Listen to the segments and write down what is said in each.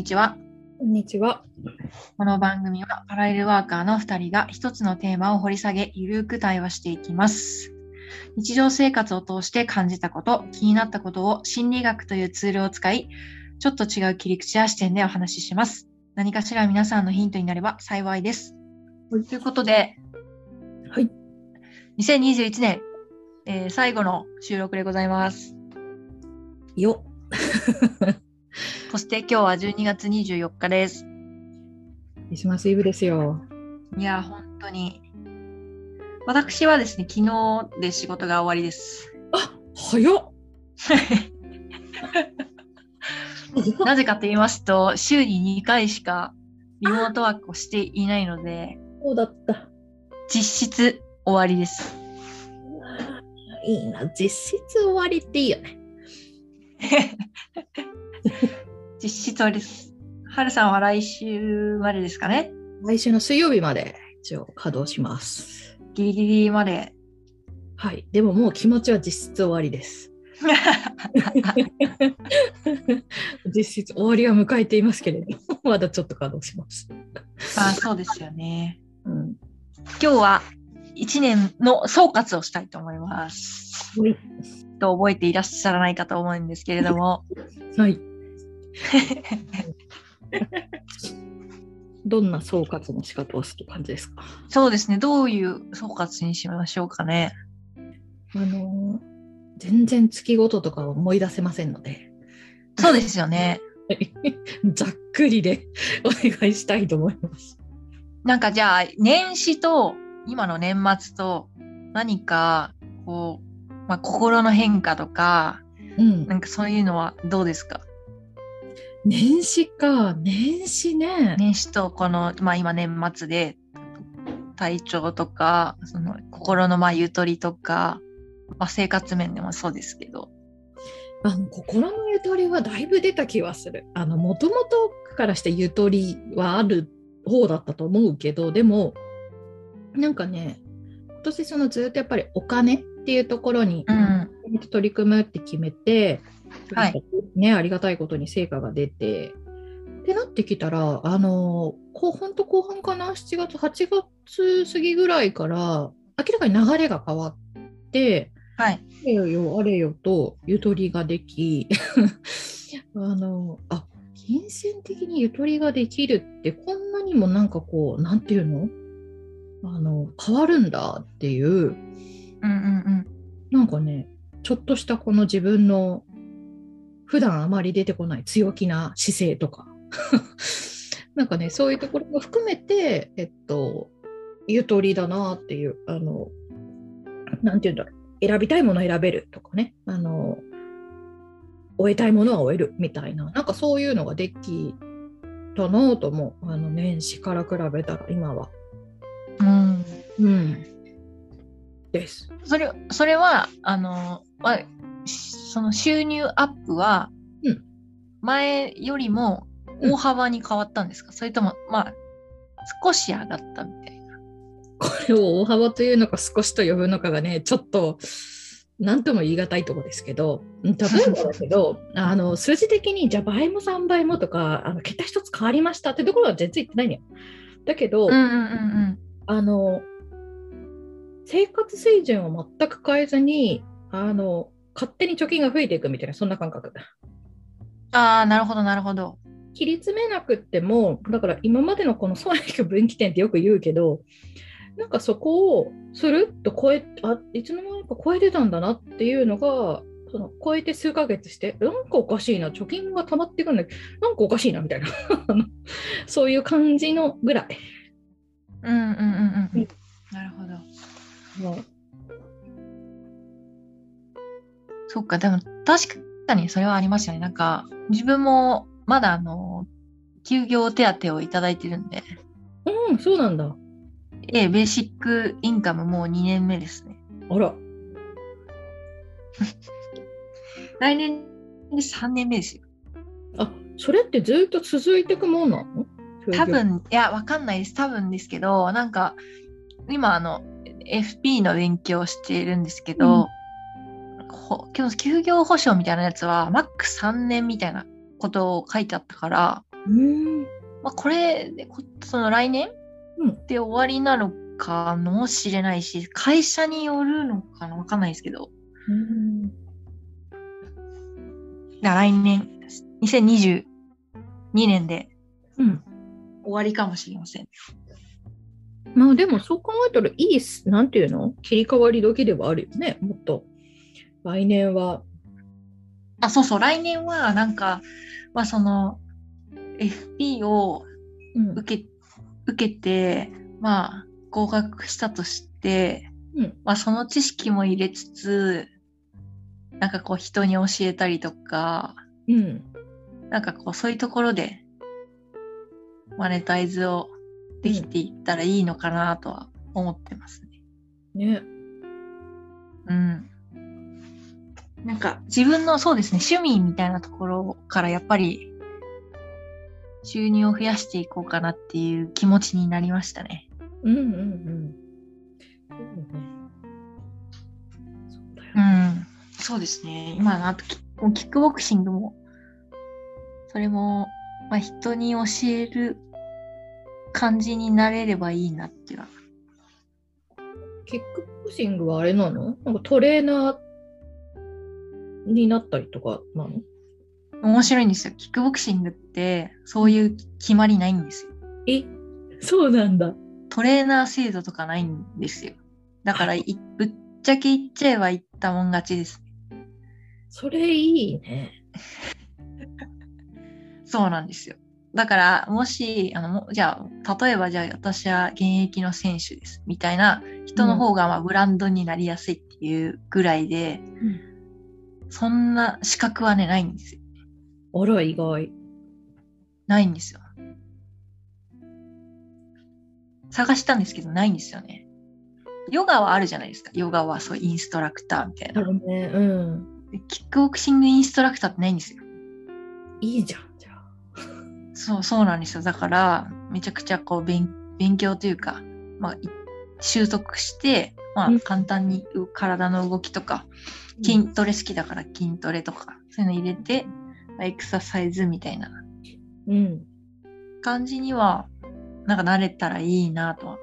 にちは。こんにちは。この番組はパラレルワーカーの2人が一つのテーマを掘り下げ、ゆるく対話していきます。日常生活を通して感じたこと、気になったことを心理学というツールを使い、ちょっと違う切り口や視点でお話しします。何かしら皆さんのヒントになれば幸いです。ということで、はい。2021年、えー最後の収録でございます。よ。そして今日は12月24日です。クリスマスイブですよ。いや、本当に。私はですね、昨日で仕事が終わりです。あ、早っ。なぜかと言いますと、週に2回しかリモートワークをしていないので、そうだった。実質終わりです。いいな。実質終わりっていいよね。実質終わりです。はるさんは来週までですかね？来週の水曜日まで一応稼働します。ギリギリまで。はい。でももう気持ちは実質終わりです。実質終わりは迎えていますけれども、まだちょっと稼働します。あそうですよね。うん。今日は1年の総括をしたいと思います。はい。と覚えていらっしゃらないかと思うんですけれども、はい。どんな総括の仕方をする感じですか？そうですね。どういう総括にしましょうかね。あのー全然月ごととか思い出せませんので、そうですよね。ざっくりで お願いしたいと思います。なんかじゃあ、年始と今の年末と何か、こう、まあ、心の変化とか、うんな。んかそういうのはどうですか？年始か、年始ね。年始とこの、まあ今年末で、体調とか、その心のまあゆとりとか、まあ生活面でもそうですけど。あの心のゆとりはだいぶ出た気はする。あの、もともとからしてゆとりはある方だったと思うけど、でも、なんかね、今年そのずっとやっぱりお金っていうところにうん。取り組むって決めて、はいね、ありがたいことに成果が出て、ってなってきたら、あの、後半と後半かな、7月、8月過ぎぐらいから、明らかに流れが変わって、はい。あれよあれよとゆとりができ、あの、あ、金銭的にゆとりができるって、こんなにもなんかこう、なんていうの？あの、変わるんだっていう、うんうんうん。なんかね、ちょっとしたこの自分の普段あまり出てこない強気な姿勢とか、なんかね、そういうところも含めて、えっと、ゆとりだなっていう、あの、なんていうんだろう、選びたいものを選べるとかね、あの、終えたいものは終えるみたいな、なんかそういうのができたなと思う。あの、年始から比べたら今は。うん。うん。です。それ、それは、あの、まあ、その収入アップはうん、前よりも大幅に変わったんですか、それとも、まあ、少し上がったみたいな。これを大幅というのか少しと呼ぶのかがね、ちょっと何とも言い難いところですけど、うん例えばだけど、あの数字的にじゃあ倍も3倍もとか、あの桁一つ変わりましたってところは全然言ってないのよ。だけど、うんうんうん。あの生活水準を全く変えずに、あの勝手に貯金が増えていくみたいな、そんな感覚。うん。ああ、なるほどなるほど。切り詰めなくっても、だから今までのこの損益分岐点ってよく言うけど、なんかそこをスルッと超え、あいつの間にか超えてたんだなっていうのが、その超えて数ヶ月して、なんかおかしいな、貯金が溜まっていくんだけど、なんかおかしいなみたいな、そういう感じのぐらい。うんうんうんうんうん。なるほど。そっか、でも確かにそれはありますよね。なんか、自分もまだあの、休業手当をいただいてるんで、うん、そうなんだ。ええ、ベーシックインカムもう2年目ですね。あら、来年で3年目ですよ。あそれってずっと続いていくもんなの？多。分、いや、わかんないです。多分ですけど、なんか、今、あの、FP の勉強をしているんですけど、ほ今日休業保障みたいなやつは、マック3年みたいなことを書いてあったから、うん。まあ、これその来年うんで終わりなのかもしれないし会社によるのかなわかんないですけどうん。来年2022年でうん。終わりかもしれません。まあでもそう考えたらいいっす、なんていうの？切り替わり時ではあるよね、もっと。来年は。あ、そうそう、来年はなんか、まあその、FP をうん。受け、受けて、まあ合格したとして、うんまあその知識も入れつつ、なんかこう人に教えたりとか、うん。なんかこうそういうところで、マネタイズをできていったらいいのかなとは思ってますね。ね。うん。なんか自分のそうですね、趣味みたいなところからやっぱり収入を増やしていこうかなっていう気持ちになりましたね。うんうんうん。そうだね。そう。ん。そうですね。今のあとキキックボクシングも、それも、まあ、人に教える感じになれればいいなっていうのは。キックボクシングはあれなの？なんかトレーナーになったりとかなの？面白いんですよ。キックボクシングって、そういう決まりないんですよ。え、そうなんだ。トレーナー制度とかないんですよ。だからい、ぶっちゃけ言っちゃえば言ったもん勝ちです。それいいね。そうなんですよ。だから、もし、あの、もじゃあ、例えばじゃあ私は現役の選手です、みたいな人の方が、まあ、ブランドになりやすいっていうぐらいで、そんな資格はね、ないんですよ。あら、意外。ないんですよ。探したんですけど、ないんですよね。ヨガはあるじゃないですか。ヨガはそうインストラクターみたいな。ね。うん。でキックボクシングインストラクターってないんですよ。いいじゃん、じゃあ。そう、そうなんですよ。だから、めちゃくちゃこう勉、勉強というか、まあ、い習得して、まうんあ、簡単にう体の動きとか、筋トレ好きだから筋トレとか、そういうの入れて、まあエクササイズみたいなうん。感じには、なんか慣れたらいいなとは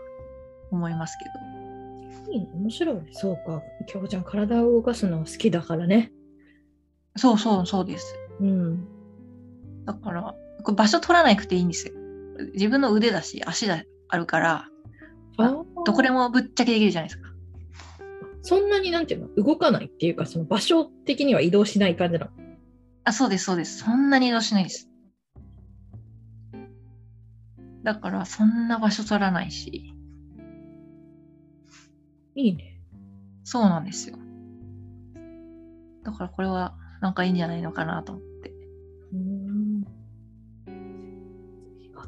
思いますけど。いいね。面白いね。そうか。きょうちゃん、体を動かすのは好きだからね。そうそう、そうです。うん。だから、これ場所取らなくていいんですよ。自分の腕だし、足だあるから、あどこでもぶっちゃけできるじゃないですか。そんなになんていうの動かないっていうか、その場所的には移動しない感じなの？あ、そうです、そうです。そんなに移動しないです。だから、そんな場所取らないし、いいね。そうなんですよ。だから、これは、なんかいいんじゃないのかなと思って。うん。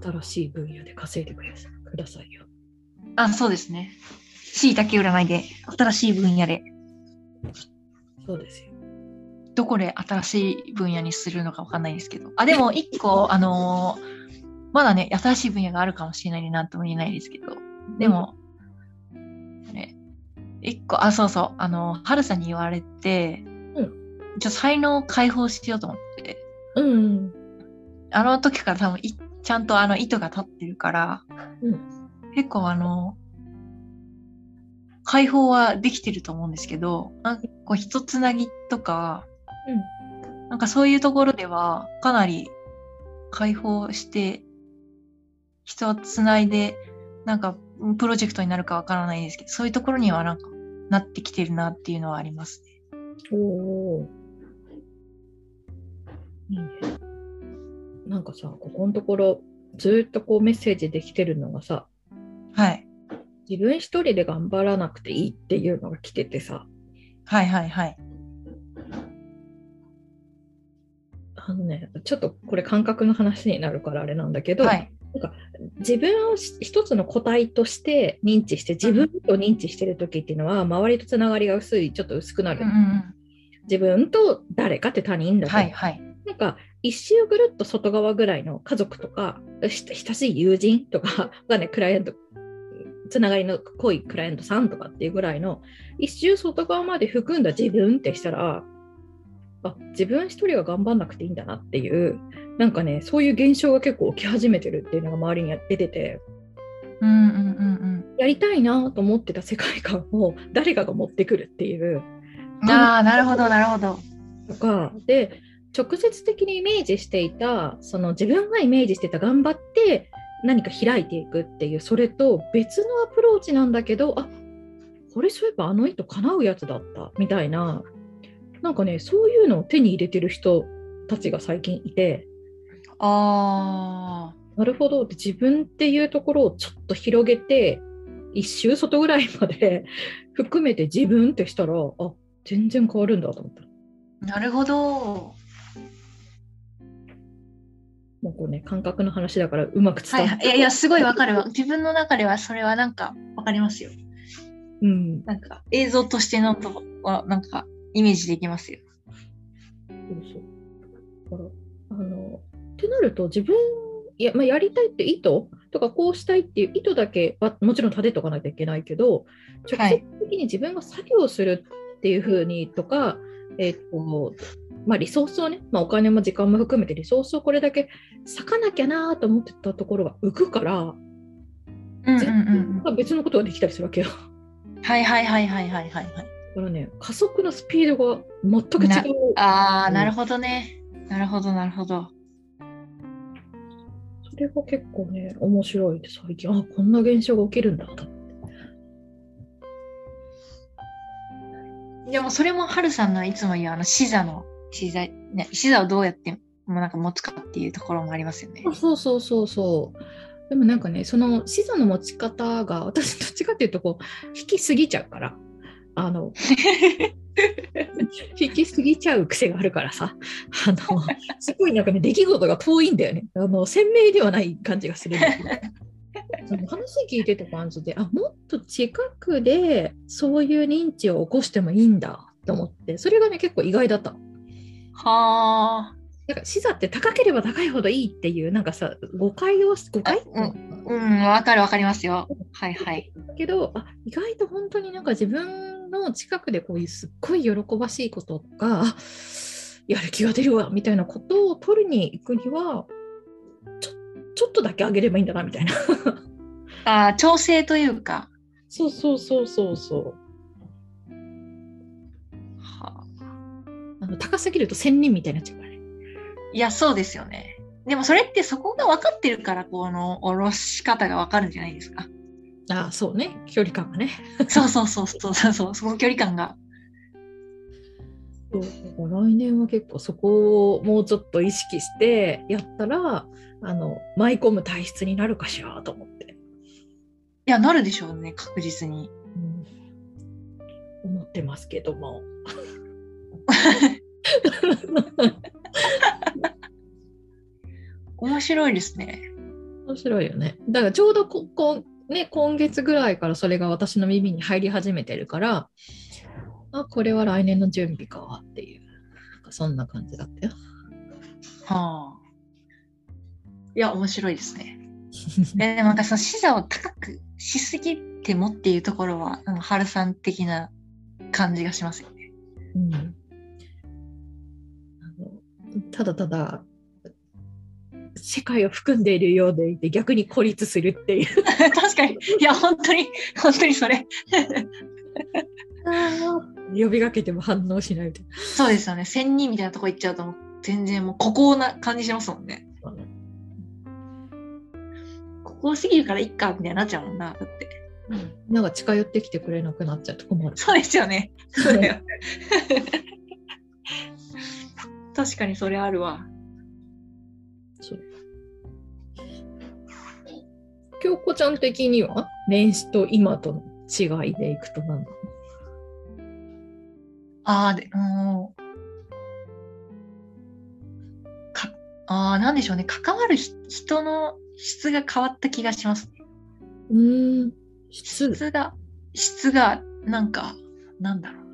新しい分野で稼いでくださくださいよ。あ、そうですね。椎茸占いで、新しい分野で、そうですよ。どこで新しい分野にするのかわかんないですけど。あ、でも、一個、あのーまだね、新しい分野があるかもしれないでなんとも言えないですけど、でも、ね、一個、あ、そうそう、あの、春さんに言われて、うんちょ才能を解放しようと思って、うん。あの時から多分い、ちゃんとあの意図が立ってるから、うん結構あの、解放はできてると思うんですけど、なんかこう、人つなぎとか、なんかそういうところでは、かなり解放して、人をつないで、なんか、プロジェクトになるかわからないですけど、そういうところにはなんか、なってきてるなっていうのはありますね。おお。いいね。なんかさ、ここのところ、ずっとこうメッセージできてるのがさ、はい。自分一人で頑張らなくていいっていうのが来ててさ、はいはいはい。あのね、ちょっとこれ感覚の話になるからあれなんだけど、はい。自分をし一つの個体として認知して自分と認知してる時っていうのは周りとつながりが薄いちょっと薄くなる、うんうんうん。自分と誰かって他人だと、はいはい。なんか一周ぐるっと外側ぐらいの家族とかし親しい友人とかがねクライアントつながりの濃いクライアントさんとかっていうぐらいの一周外側まで含んだ自分ってしたらあ自分一人は頑張んなくていいんだなっていうなんかねそういう現象が結構起き始めてるっていうのが周りに出ててうんうんうんやりたいなと思ってた世界観を誰かが持ってくるっていううん。ああ、なるほど、なるほど。とかで直接的にイメージしていたその自分がイメージしてた頑張って何か開いていくっていうそれと別のアプローチなんだけどあこれそういえばあの人叶うやつだったみたいななんかねそういうのを手に入れてる人たちが最近いてあなるほどって自分っていうところをちょっと広げて一周外ぐらいまで 含めて自分ってしたらあ全然変わるんだと思った。あ、なるほど。もうこうね感覚の話だからうまく伝わって、はいはい。いやいや、すごいわかるわ。自分の中ではそれはなんかわかりますよ。うん、なんか映像としてのとはなんかイメージできますよ。そうそう。だから、あの、ってなると、自分、いや、まあ、やりたいって意図とか、こうしたいっていう意図だけは、もちろん立てとかないといけないけど、直接的に自分が作業するっていうふうにとか、えっ、と、まあ、リソースをね、まあ、お金も時間も含めてリソースをこれだけ割かなきゃなと思ってたところが浮くから、うん別のことができたりするわけよ。うん。はいはいはいはいはいはいはい。だからね、加速のスピードが全く違う。ああ、うんなるほどね。なるほどなるほど。それが結構ね、面白いで、最近、あ、こんな現象が起きるんだと。でもそれもハルさんのいつも言うあの視座の視座、ね、視座をどうやってもうなんか持つかっていうところもありますよね。そうそうそうそう。でもなんかね、その視座の持ち方が、私どっちかっていうと、こう、引きすぎちゃうから、あの、引きすぎちゃう癖があるからさ、あの、すごいなんかね、出来事が遠いんだよね。あの、鮮明ではない感じがするんだけど。その話聞いてた感じで、あ、もっと近くでそういう認知を起こしてもいいんだと思って、それがね、結構意外だった。はあ。なんか視座って高ければ高いほどいいっていう、なんかさ、誤解を、誤解？うん、うん、わかるわかりますよ。はいはい。だけどあ意外と本当になんか自分の近くでこういうすっごい喜ばしいこととかあやる気が出るわみたいなことを取りに行くにはちょちょっとだけ上げればいいんだなみたいなああ、調整というか。そうそうそうそうそうはあ、あの高すぎると仙人みたいになっちゃういや、そうですよね。でもそれってそこが分かってるから、この下ろし方が分かるんじゃないですか。ああそうね距離感がねそうそうそうそうそうそう、その距離感が。そう来年は結構そこをもうちょっと意識してやったらあの舞い込む体質になるかしらと思って、いや、なるでしょうね、確実に。うん、思ってますけども。面白いですね。面白いよね。だからちょうどここ、ね、今月ぐらいからそれが私の耳に入り始めてるから、あ、これは来年の準備かっていう、なんかそんな感じだったよ。はあ。いや、面白いですね。えでもなんかその視座を高くしすぎてもっていうところは、あの、春さん的な感じがしますよね。うん、あのただただ世界を含んでいるようでいて逆に孤立するっていう。確かに。いや、本当に、本当にそれ。呼びかけても反応しないみたいそうですよね。仙人みたいなとこ行っちゃうと、もう全然もう孤高な感じしますもんね。な。孤高すぎるからいっか、みたいになっちゃうもんな。だって。なんか近寄ってきてくれなくなっちゃうと困る。そうですよね。そうだよ。確かにそれあるわ。そう京子ちゃん的には年始と今との違いでいくと何だああ、で、もう、か、ああ、なんでしょうね。関わるひ人の質が変わった気がしますね。うーん質質が、質が、なんか、なんだろう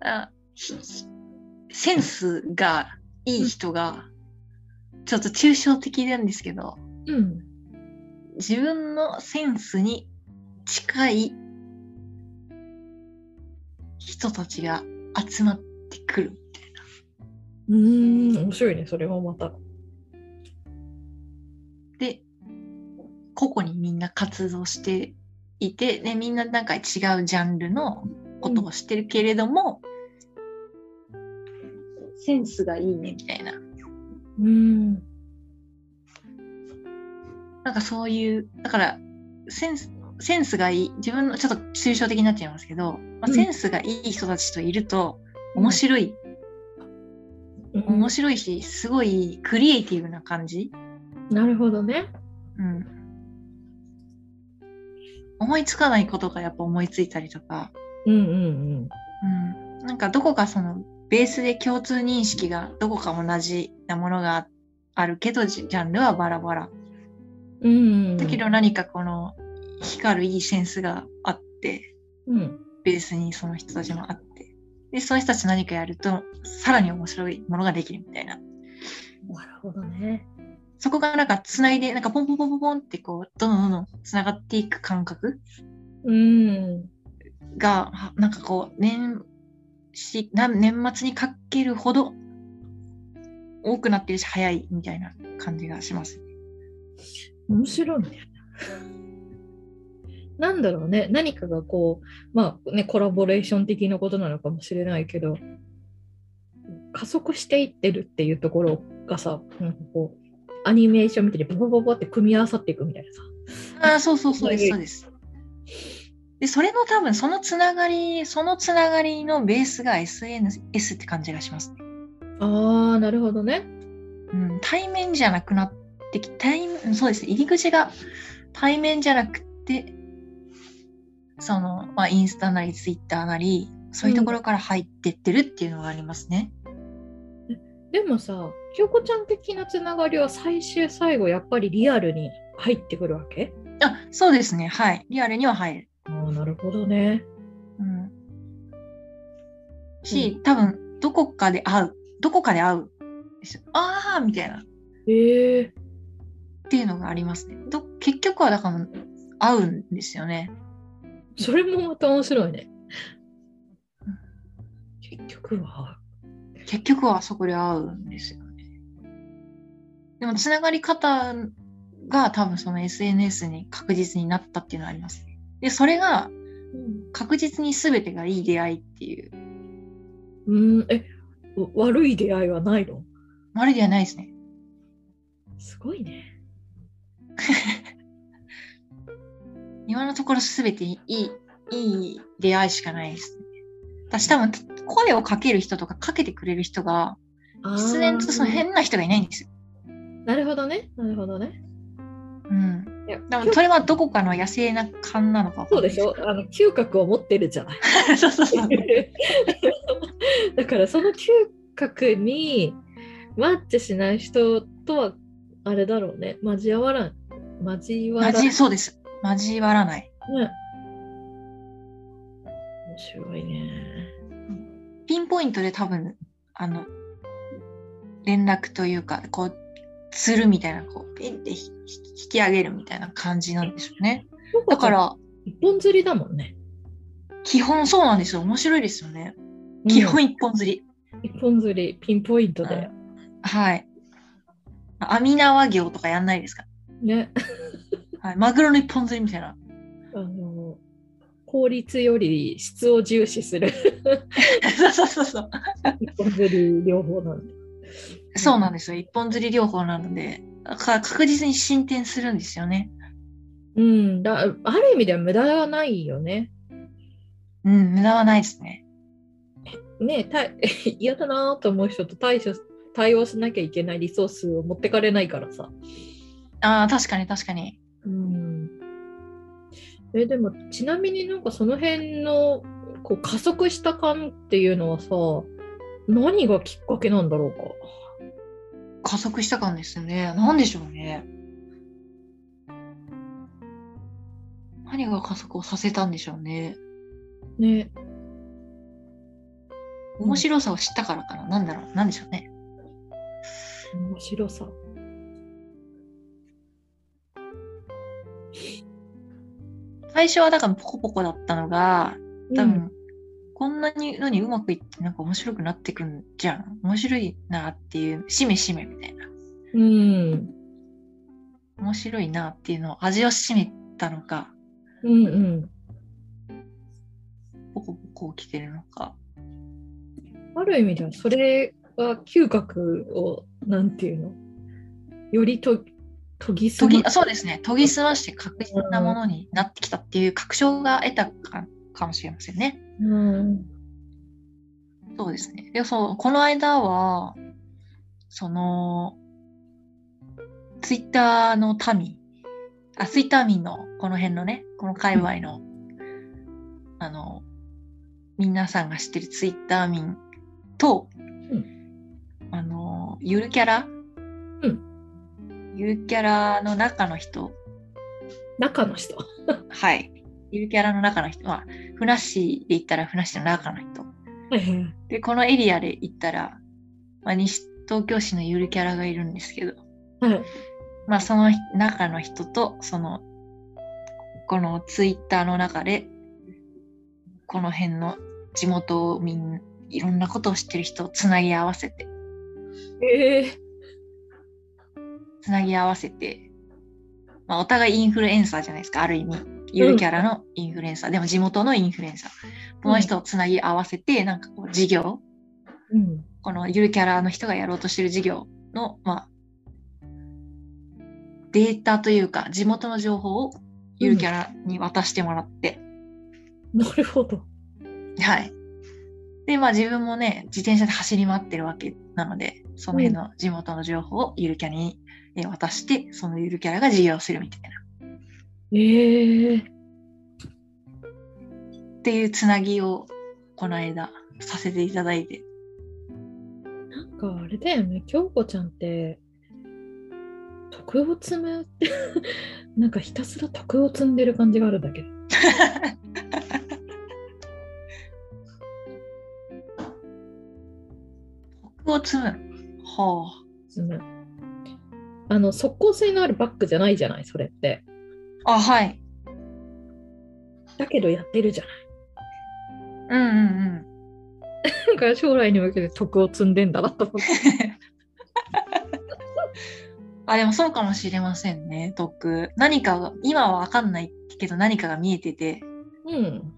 な。あひセンスがいい人が、ちょっと抽象的なんですけど、うん自分のセンスに近い人たちが集まってくるみたいな。うーん、面白いね、それもまた。で、個々にみんな活動していて、で、みんななんか違うジャンルのことをしてるけれども、センスがいいねみたいな。うん。なんかそういう、だから、センス、センスがいい、自分のちょっと抽象的になっちゃいますけど、まあ、うんセンスがいい人たちといると、面白い、面白いし、すごいクリエイティブな感じ。なるほどね。うん。思いつかないことがやっぱ思いついたりとか、うんうんうん。なんかどこかその、ベースで共通認識がどこか同じなものがあるけど、ジャンルはバラバラ。うん。うん。だけど何かこの光るいいセンスがあって、うん。ベースにその人たちもあって。で、そういう人たち何かやると、さらに面白いものができるみたいな。なるほどね。そこがなんか繋いで、なんかポンポンポンポンポンってこう、どんどんどんどん繋がっていく感覚うん。が、はなんかこう、年始、な年末にかけるほど多くなってるし、早いみたいな感じがします。面白いね。なんだろうね。何かがこう、まあね、コラボレーション的なことなのかもしれないけど、加速していってるっていうところがさ、なんかこう、アニメーションみたいにババババって組み合わさっていくみたいなさ。ああ、そうそうそうです、はいそうです。で、それの多分、そのつながり、そのつながりのベースが SNS って感じがしますね。ああ、なるほどね。うん、対面じゃなくなってき対面、そうですね、入り口が対面じゃなくて、その、まあ、インスタなりツイッターなり、そういうところから入ってってるっていうのがありますね。でもさ、京子ちゃん的なつながりは最終最後やっぱりリアルに入ってくるわけ？あ、そうですね、はい。リアルには入る。ああ、なるほどね。うん。し、多分、どこかで会う。どこかで会う。ああみたいな。っへえていうのがありますね。ど結局はだから、会うんですよね。それもまた面白いね。結局は。結局はそこで会うんですよね。でも、つながり方が多分その SNS に確実になったっていうのはありますね。で、それが確実に全てがいい出会いっていう、うん、え、わ悪い出会いはないの？まるではないですね。すごいね。今のところ全ていい、いい出会いしかないですね。私多分、声をかける人とかかけてくれる人が、必然とその変な人がいないんですよ。なるほどね。なるほどね。うん。いや多分それはどこかの野生な感なのかそうでしょ？あの嗅覚を持ってるじゃない。だからその嗅覚にマッチしない人とはあれだろうね。交わらん。交わらん。交そうです。交わらない。ね。面白いね。ピンポイントで多分、あの、連絡というか、こう、つるみたいな、こう、ピンってひ引き上げるみたいな感じなんでしょうね。だか、ら、一本釣りだもんね。基本そうなんですよ。面白いですよね。基本一本釣り。一本釣り、ピンポイントで。はい。網縄業とかやんないですか？ね。はい。マグロの一本釣りみたいな。あの、効率より質を重視する そうそうそうそう。一本釣り両方なんで。そうなんですよ。一本釣り療法なので、確実に進展するんですよね。うんだ。ある意味では無駄がないよね。うん、無駄はないですね。ねた 嫌だなと思う人と対処対応しなきゃいけないリソースを持ってかれないからさ。ああ、確かに確かに。うん。え、でも、ちなみになんかその辺のこう加速した感っていうのはさ、何がきっかけなんだろうか。加速した感ですよね。なんでしょうね。何が加速をさせたんでしょうね。ね。面白さを知ったからかな。なんだろう。なんでしょうね。面白さ。最初はだからポコポコだったのが、多分、こんなにのにうまくいってなんか面白くなってくんじゃん。面白いなっていう、しめしめみたいな。うん。面白いなっていうのを味を占めたのか、うんうん。ポコポコ来てるのか。ある意味ではそれは嗅覚をなんていうの？よりと研ぎ澄ま研ぎあそうですね。研ぎ澄まして確実なものになってきたっていう確証が得たかかもしれませんね。うん。そうですね。で、そう、この間は、その、ツイッターの民、あ、ツイッター民の、この辺のね、この界隈の、あの、皆さんが知ってるツイッター民と、あの、ゆるキャラ、ゆるキャラの中の人、中の人。はい。ゆるキャラの中の人は、ふなっしーで言ったらふなっしーの中の人。で、このエリアで行ったら、まあ、西東京市のゆるキャラがいるんですけど、はい。まあ、その中の人と、その、このツイッターの中で、この辺の地元民、いろんなことを知ってる人をつなぎ合わせて、ええつなぎ合わせて、まあ、お互いインフルエンサーじゃないですか、ある意味。ゆるキャラのインフルエンサー、でも地元のインフルエンサー。この人をつなぎ合わせて、なんかこう、事業、うん。このゆるキャラの人がやろうとしてる事業の、まあ、データというか、地元の情報をゆるキャラに渡してもらって、なるほど。はい。で、まあ自分もね、自転車で走り回ってるわけなので、その辺の地元の情報をゆるキャラにえー渡して、そのゆるキャラが事業をするみたいな。ええっていうつなぎを、この間、させていただいて。なんかあれだよね、京子ちゃんって、徳を積むって、なんかひたすら徳を積んでる感じがあるんだけど。徳を積む。は積む。あの、速攻性のあるバッグじゃないじゃない、それって。あ。あ、はい。だけどやってるじゃない。うんうんうん。だから将来に向けて徳を積んでんだなと思って。あ、でもそうかもしれませんね、徳。何かが、今はわかんないけど何かが見えてて、うん。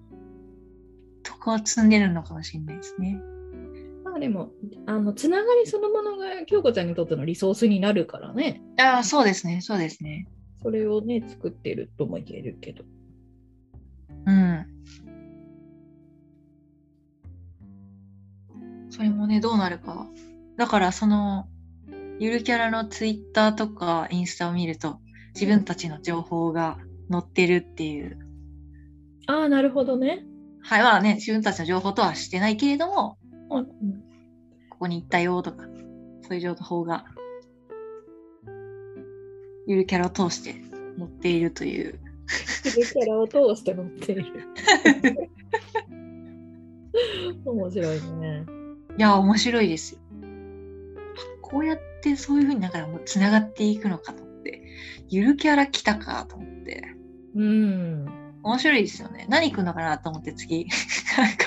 徳を積んでるのかもしれないですね。まあでも、あの、つながりそのものが京子ちゃんにとってのリソースになるからね。ああ、そうですね、そうですね。それをね、作ってるとも言えるけど。うん。それもね、どうなるか。だから、その、ゆるキャラのツイッターとかインスタを見ると、自分たちの情報が載ってるっていう。ああ、なるほどね。はい、まあね、自分たちの情報とはしてないけれども、うんここに行ったよとか、そういう情報が、ゆるキャラを通して載っているという。キャラを通して乗ってる。面白いね。いや、面白いですよ。あこうやってそういうふうになんかもう繋がっていくのかと思って、ゆるキャラ来たかと思って、うん。面白いですよね。何来るのかなと思って次。なんか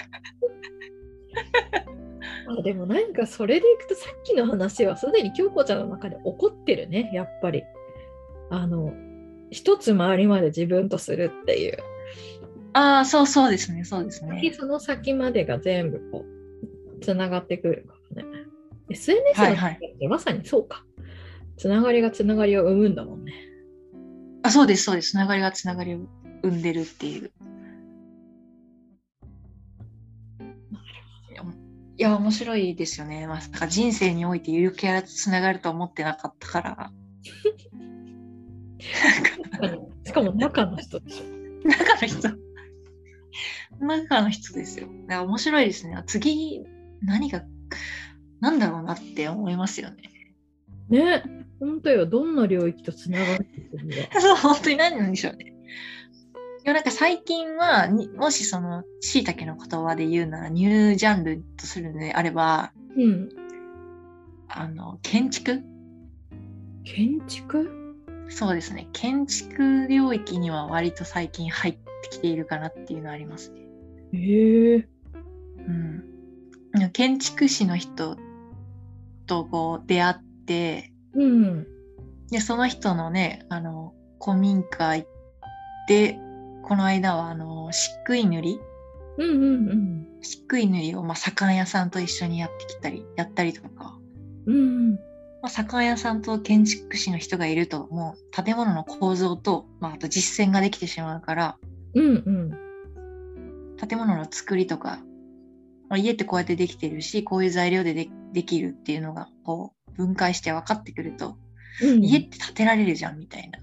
あでもなんかそれでいくとさっきの話はすでに京子ちゃんの中で起こってるね、やっぱり。あの、一つ周りまで自分とするっていう。ああ、そうそうですね、そうですね。その先までが全部こう、つながってくるからね。SNS のはいはいってまさにそうか。つながりがつながりを生むんだもんね。あ、そうです、そうです。つながりがつながりを生んでるっていう。いや、面白いですよね。まさか人生においてゆるキャラとつながると思ってなかったから。しかも中の人でしょ。中の人。中の人ですよ。いや面白いですね。次、何が、なんだろうなって思いますよね。ね、本当よ。どんな領域とつながってるんだ。そう、本当に何なんでしょうね。いや、なんか最近は、にもしその、椎茸の言葉で言うなら、ニュージャンルとするのであれば、うん。あの、建築？建築？そうですね。建築領域には割と最近入ってきているかなっていうのはありますね。へえうん、建築士の人とこう出会ってうん。でその人のねあの古民家行ってこの間はあの漆喰塗りうんうんうん。漆喰塗りを、まあ、左官屋さんと一緒にやってきたりやったりとか、うんうん。まあ、左官屋さんと建築士の人がいるともう建物の構造と、まあ、あと実践ができてしまうからうんうん。建物の作りとか、まあ、家ってこうやってできてるしこういう材料ででできるっていうのがこう分解して分かってくると、うん、家って建てられるじゃんみたいな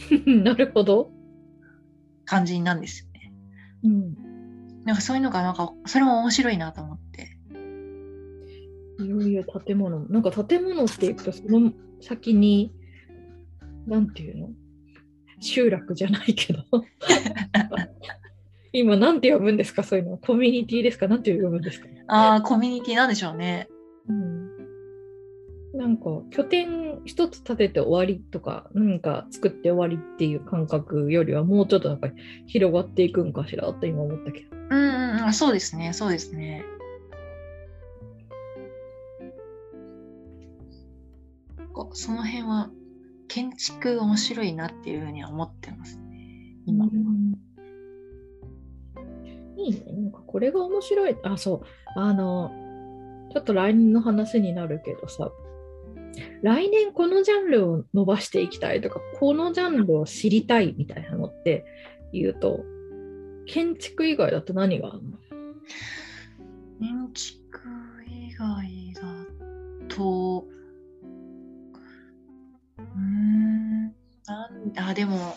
なるほど。感じなんですよね。うん。なんかそういうのがなんかそれも面白いなと思って。いよいよ建物。なんか建物っていうと、その先に、なんていうの？集落じゃないけど。今、なんて呼ぶんですか？そういうの。コミュニティですか？なんて呼ぶんですか？ああコミュニティなんでしょうね。うん。なんか、拠点一つ建てて終わりとか、何か作って終わりっていう感覚よりは、もうちょっとなんか広がっていくんかしらって今思ったけど。うんうんうんあそうですねそうですね。こうその辺は建築面白いなっていうふうには思ってますね今。いいね。なんかこれが面白い。あ、そう。あの、ちょっと来年の話になるけどさ、来年このジャンルを伸ばしていきたいとか、このジャンルを知りたいみたいなのって言うと、建築以外だと何があるの？建築以外だと、なんあ、でも、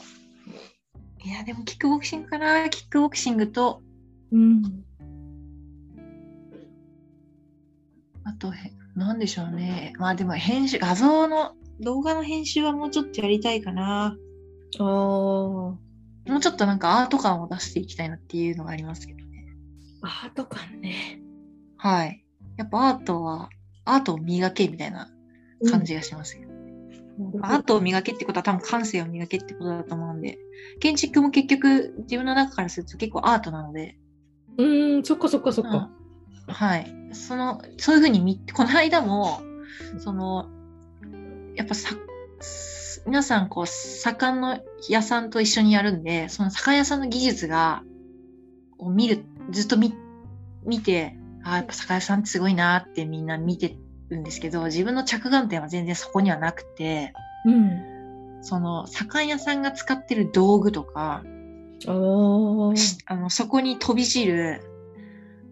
いや、でもキックボクシングかな。キックボクシングと、うん。あと、へなんでしょうね。まあでも編集、画像の、動画の編集はもうちょっとやりたいかな。ああ、もうちょっとなんかアート感を出していきたいなっていうのがありますけどね。アート感ね。はい。やっぱアートは、アートを磨けみたいな感じがしますよ。うんアートを磨けってことは多分感性を磨けってことだと思うんで、建築も結局自分の中からすると結構アートなので、うーん、そっかそっかそっか。うんはい。その、そういうふうに見この間も、その、やっぱさ、皆さんこう、盛んの屋さんと一緒にやるんで、その酒屋さんの技術が、を見る、ずっと見、見て、ああ、やっぱ酒屋さんってすごいなってみんな見てるんですけど、自分の着眼点は全然そこにはなくて、うん。その、酒屋さんが使ってる道具とか、あの、そこに飛び散る、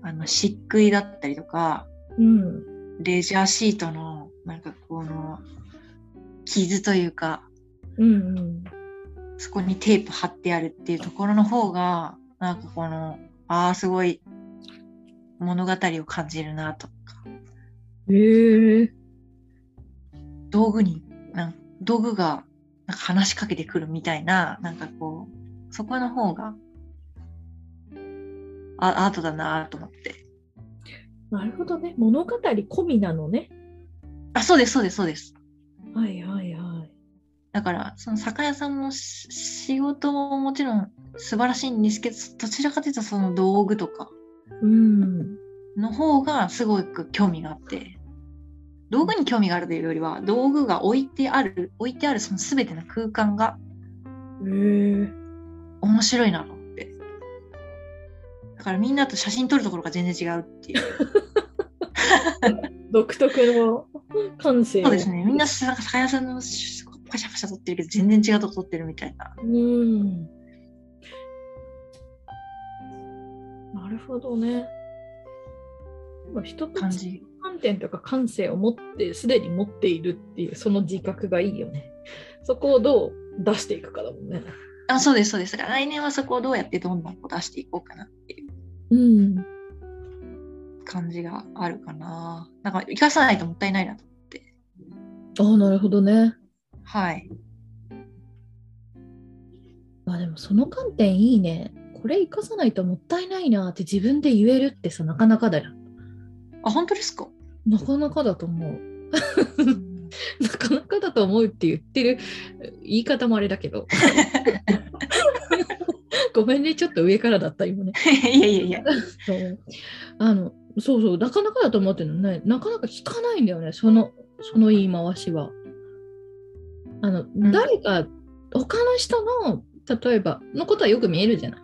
あの、漆喰だったりとか、うん。レジャーシートの、なんかこの、傷というか、うんうん。そこにテープ貼ってあるっていうところの方が、なんかこの、ああ、すごい物語を感じるなとか、へえ。道具に、なん道具がなんか話しかけてくるみたいな、なんかこう、そこの方が、あアートだなと思って。なるほどね。物語込みなのね。あ、そうです、そうです、そうです。はいはいはい。だから、その酒屋さんのし仕事ももちろん素晴らしいんですけど、どちらかというとその道具とかうん。の方がすごく興味があって、道具に興味があるというよりは、道具が置いてある、置いてあるその全ての空間が。面白いなと思って。だからみんなと写真撮るところが全然違うっていう。独特の感性をそうですね。みんななんか酒屋さんのパシャパシャ撮ってるけど、全然違うとこ撮ってるみたいな。うん。なるほどね。まあ人と感じ。観点とか感性を持って、すでに持っているっていう、その自覚がいいよね。そこをどう出していくかだもんね。あ、そうです、そうです。だから来年はそこをどうやってどんどん出していこうかなっていううん。感じがあるかな。なんか生かさないともったいないなと思って。ああ、なるほどね。はい。あでもその観点いいね。これ生かさないともったいないなって自分で言えるってさ、なかなかだよ。あ、本当ですか？なかなかだと思う。なかなかだと思うって言ってる言い方もあれだけど。こ ごめんね、ちょっと上からだった、今ね。いやいやいや。そうあのそうそう、なかなかだと思ってるのね、なかなか聞かないんだよね、そのその言い回しは。あの、ん誰か、他の人の、例えば、のことはよく見えるじゃない。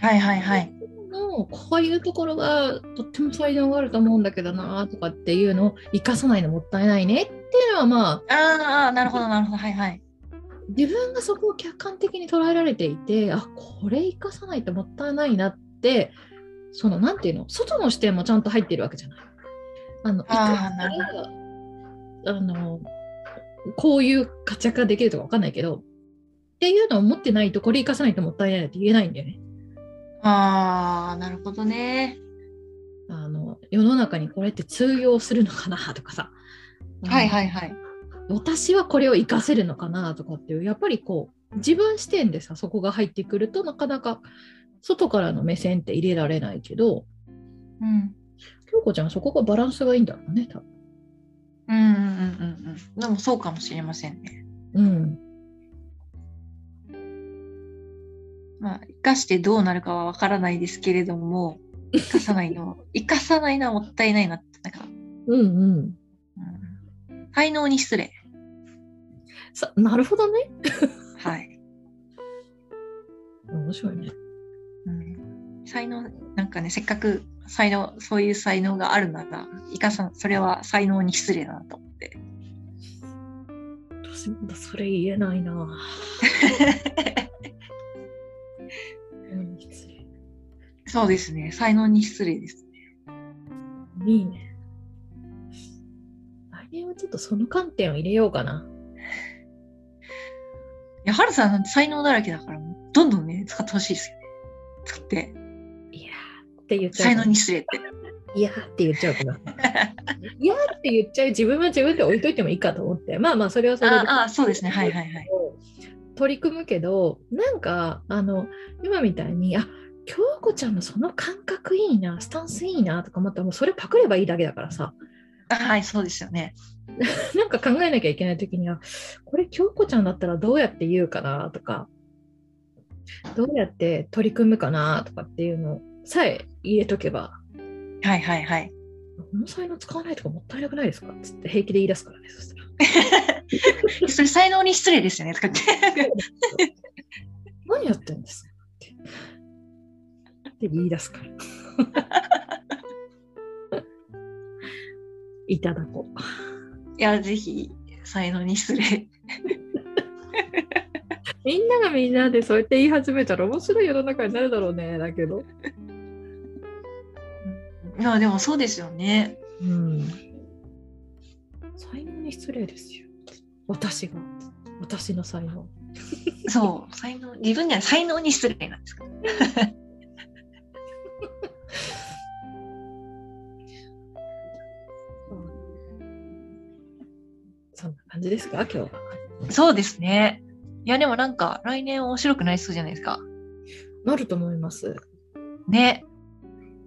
はいはいはい。のこういうところがとっても才能があると思うんだけどなとかっていうのを生かさないのもったいないねっていうのはまあああ、なるほどなるほど。はいはい。自分がそこを客観的に捉えられていてあこれ生かさないともったいないなってそのなんていうの？外の視点もちゃんと入ってるわけじゃない。あのああのこういう活躍ができるとかわかんないけどっていうのを持ってないとこれ生かさないともったいないって言えないんだよね。ああ、なるほどね。あの世の中にこれって通用するのかなとかさ。はいはいはい。私はこれを活かせるのかなとかっていうやっぱりこう自分視点でさそこが入ってくるとなかなか外からの目線って入れられないけどうん。京子ちゃんはそこがバランスがいいんだろうね多分うんうんうんうんうん。でもそうかもしれませんね。うんかしてどうなるかはわからないですけれども、生かさないの、生かさないのはもったいないなって、なんか、うんうん。うん、才能に失礼。さなるほどね。はい。面白いね。うん、才能、なんかね、せっかく才能、そういう才能があるなら、生かさ、それは才能に失礼だなと思って。私まだそれ言えないな そうですね、才能に失礼です。いいね来年はちょっとその観点を入れようかな いや、はるさんなんて才能だらけだから、どんどんね、使ってほしいですよね。使って、いやーって言っちゃう才能に失礼って。いやーって言っちゃうから。いやーって言っちゃう自分は自分で置いといてもいいかと思って。まあまあ、それはそれで。ああ、そうですね、はいはいはい。取り組むけど、なんか、あの、今みたいに、あ京子ちゃんのその感覚いいな、スタンスいいなとか思ったら、もうそれパクればいいだけだからさ、あはい、そうですよね。なんか考えなきゃいけないときには、これ京子ちゃんだったらどうやって言うかなとか、どうやって取り組むかなとかっていうのさえ入れとけば、はいはいはい。この才能使わないとかもったいなくないですか？つって平気で言い出すからね、そしたら。それ才能に失礼ですよね、とかって。何やってんですか？って。って言い出すから。いただこう。いや、ぜひ、才能に失礼。みんながみんなでそうやって言い始めたら面白い世の中になるだろうね、だけど。いや、でもそうですよね。うん。才能に失礼ですよ。私が。私の才能。そう、才能、自分には才能に失礼なんですか 感じですか、今日は。そうですね。いや、でもなんか、来年面白くなりそうじゃないですか？なると思います。ね。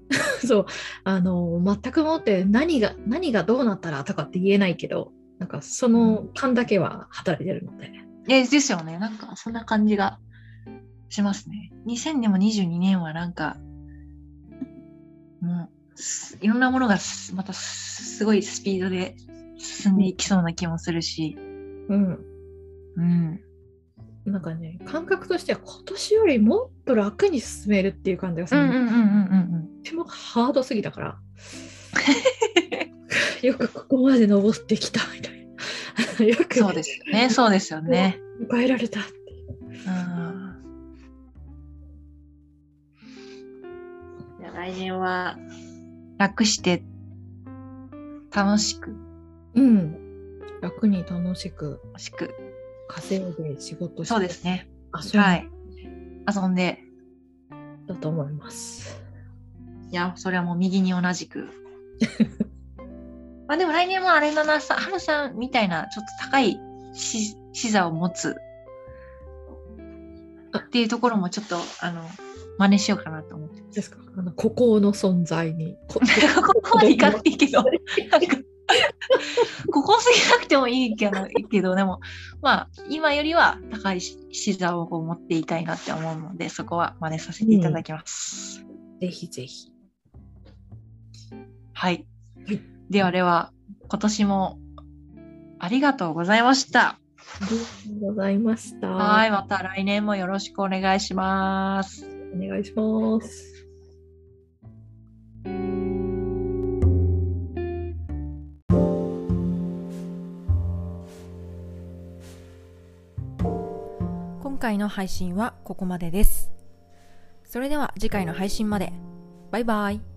そう、あの、全くもって何が、何がどうなったらとかって言えないけど、なんかその感だけは働いてるので。え、ですよね。なんか、そんな感じがしますね。2022年はなんか、もう、すいろんなものがすまたすすごいスピードで進んでいきそうな気もするし、うん。うん。なんかね、感覚としては今年よりもっと楽に進めるっていう感じがする。うんうんうんうんうんとてもハードすぎたから、よくここまで登ってきたみたいな。よくそうですよね。そうですよね。迎えられたって。じゃあ来年は楽して楽しく、うん。楽に楽しく楽しく。稼いで仕事してそうですね。はい。遊んで、だと思います。いや、それはもう右に同じく。まあでも来年もあれだな、さ、春さんみたいなちょっと高いし視座を持つっていうところもちょっと、あの、真似しようかなと思って。ですか？あの孤高の存在に。こ ここまでいかないけど、なんか ここすぎなくてもいいけど、いいけどでも、まあ、今よりは高い視座を持っていたいなって思うので、そこは真似させていただきます。うん、ぜひぜひ。はい。はい、ではでは、今年もありがとうございました。ありがとうございました。はい、また来年もよろしくお願いします。お願いします。回の配信はここまでです。それでは次回の配信まで。バイバイ。